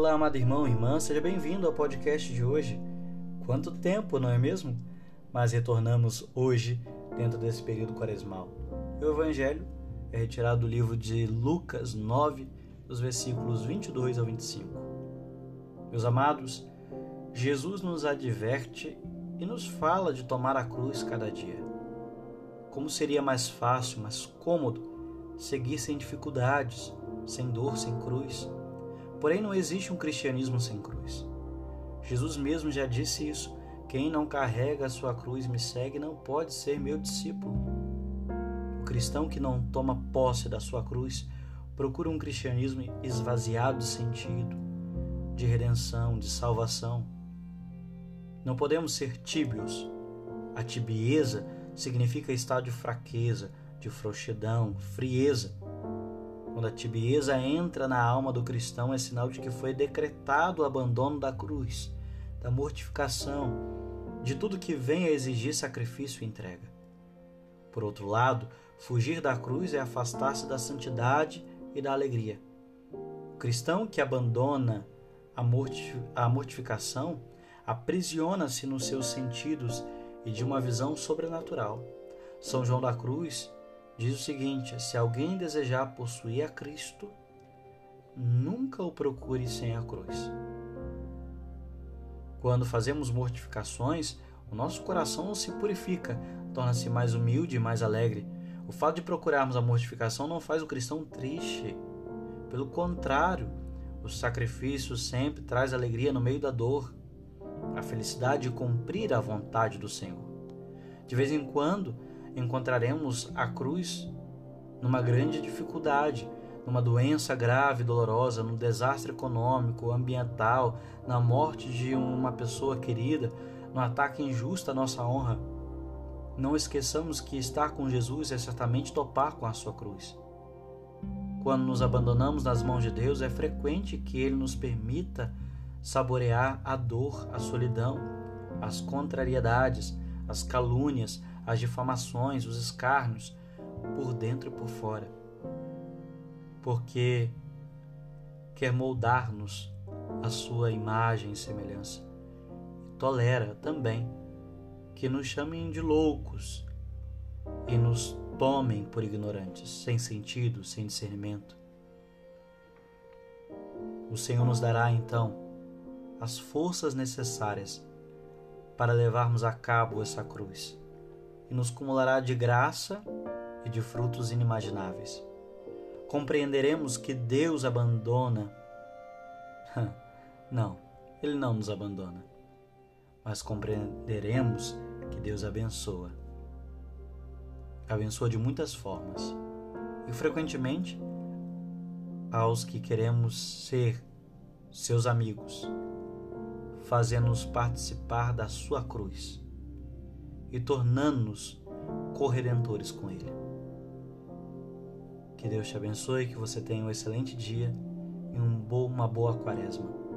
Olá, amado irmão e irmã, seja bem-vindo ao podcast de hoje. Quanto tempo, não é mesmo? Mas retornamos hoje dentro desse período quaresmal. O Evangelho é retirado do livro de Lucas 9, dos versículos 22 ao 25. Meus amados, Jesus nos adverte e nos fala de tomar a cruz cada dia. Como seria mais fácil, mais cômodo seguir sem dificuldades, sem dor, sem cruz. Porém, não existe um cristianismo sem cruz. Jesus mesmo já disse isso. Quem não carrega a sua cruz e me segue não pode ser meu discípulo. O cristão que não toma posse da sua cruz procura um cristianismo esvaziado de sentido, de redenção, de salvação. Não podemos ser tíbios. A tibieza significa estado de fraqueza, de frouxidão, frieza. Quando a tibieza entra na alma do cristão, é sinal de que foi decretado o abandono da cruz, da mortificação, de tudo que vem a exigir sacrifício e entrega. Por outro lado, fugir da cruz é afastar-se da santidade e da alegria. O cristão que abandona a mortificação aprisiona-se nos seus sentidos e de uma visão sobrenatural. São João da Cruz diz o seguinte: se alguém desejar possuir a Cristo, nunca o procure sem a cruz. Quando fazemos mortificações, o nosso coração se purifica, torna-se mais humilde e mais alegre. O fato de procurarmos a mortificação não faz o cristão triste. Pelo contrário, o sacrifício sempre traz alegria no meio da dor a felicidade de cumprir a vontade do Senhor. De vez em quando encontraremos a cruz numa grande dificuldade, numa doença grave, dolorosa, num desastre econômico, ambiental, na morte de uma pessoa querida, no ataque injusto à nossa honra. Não esqueçamos que estar com Jesus é certamente topar com a sua cruz. Quando nos abandonamos nas mãos de Deus, é frequente que Ele nos permita saborear a dor, a solidão, as contrariedades, as calúnias, as difamações, os escárnios, por dentro e por fora. Porque quer moldar-nos a sua imagem e semelhança. E tolera também que nos chamem de loucos e nos tomem por ignorantes, sem sentido, sem discernimento. O Senhor nos dará então as forças necessárias para levarmos a cabo essa cruz e nos cumulará de graça e de frutos inimagináveis. Compreenderemos que Deus abandona. Não, Ele não nos abandona, mas compreenderemos que Deus abençoa. Abençoa de muitas formas e frequentemente aos que queremos ser seus amigos fazendo-nos participar da sua cruz e tornando-nos corredentores com Ele. Que Deus te abençoe, que você tenha um excelente dia e uma boa quaresma.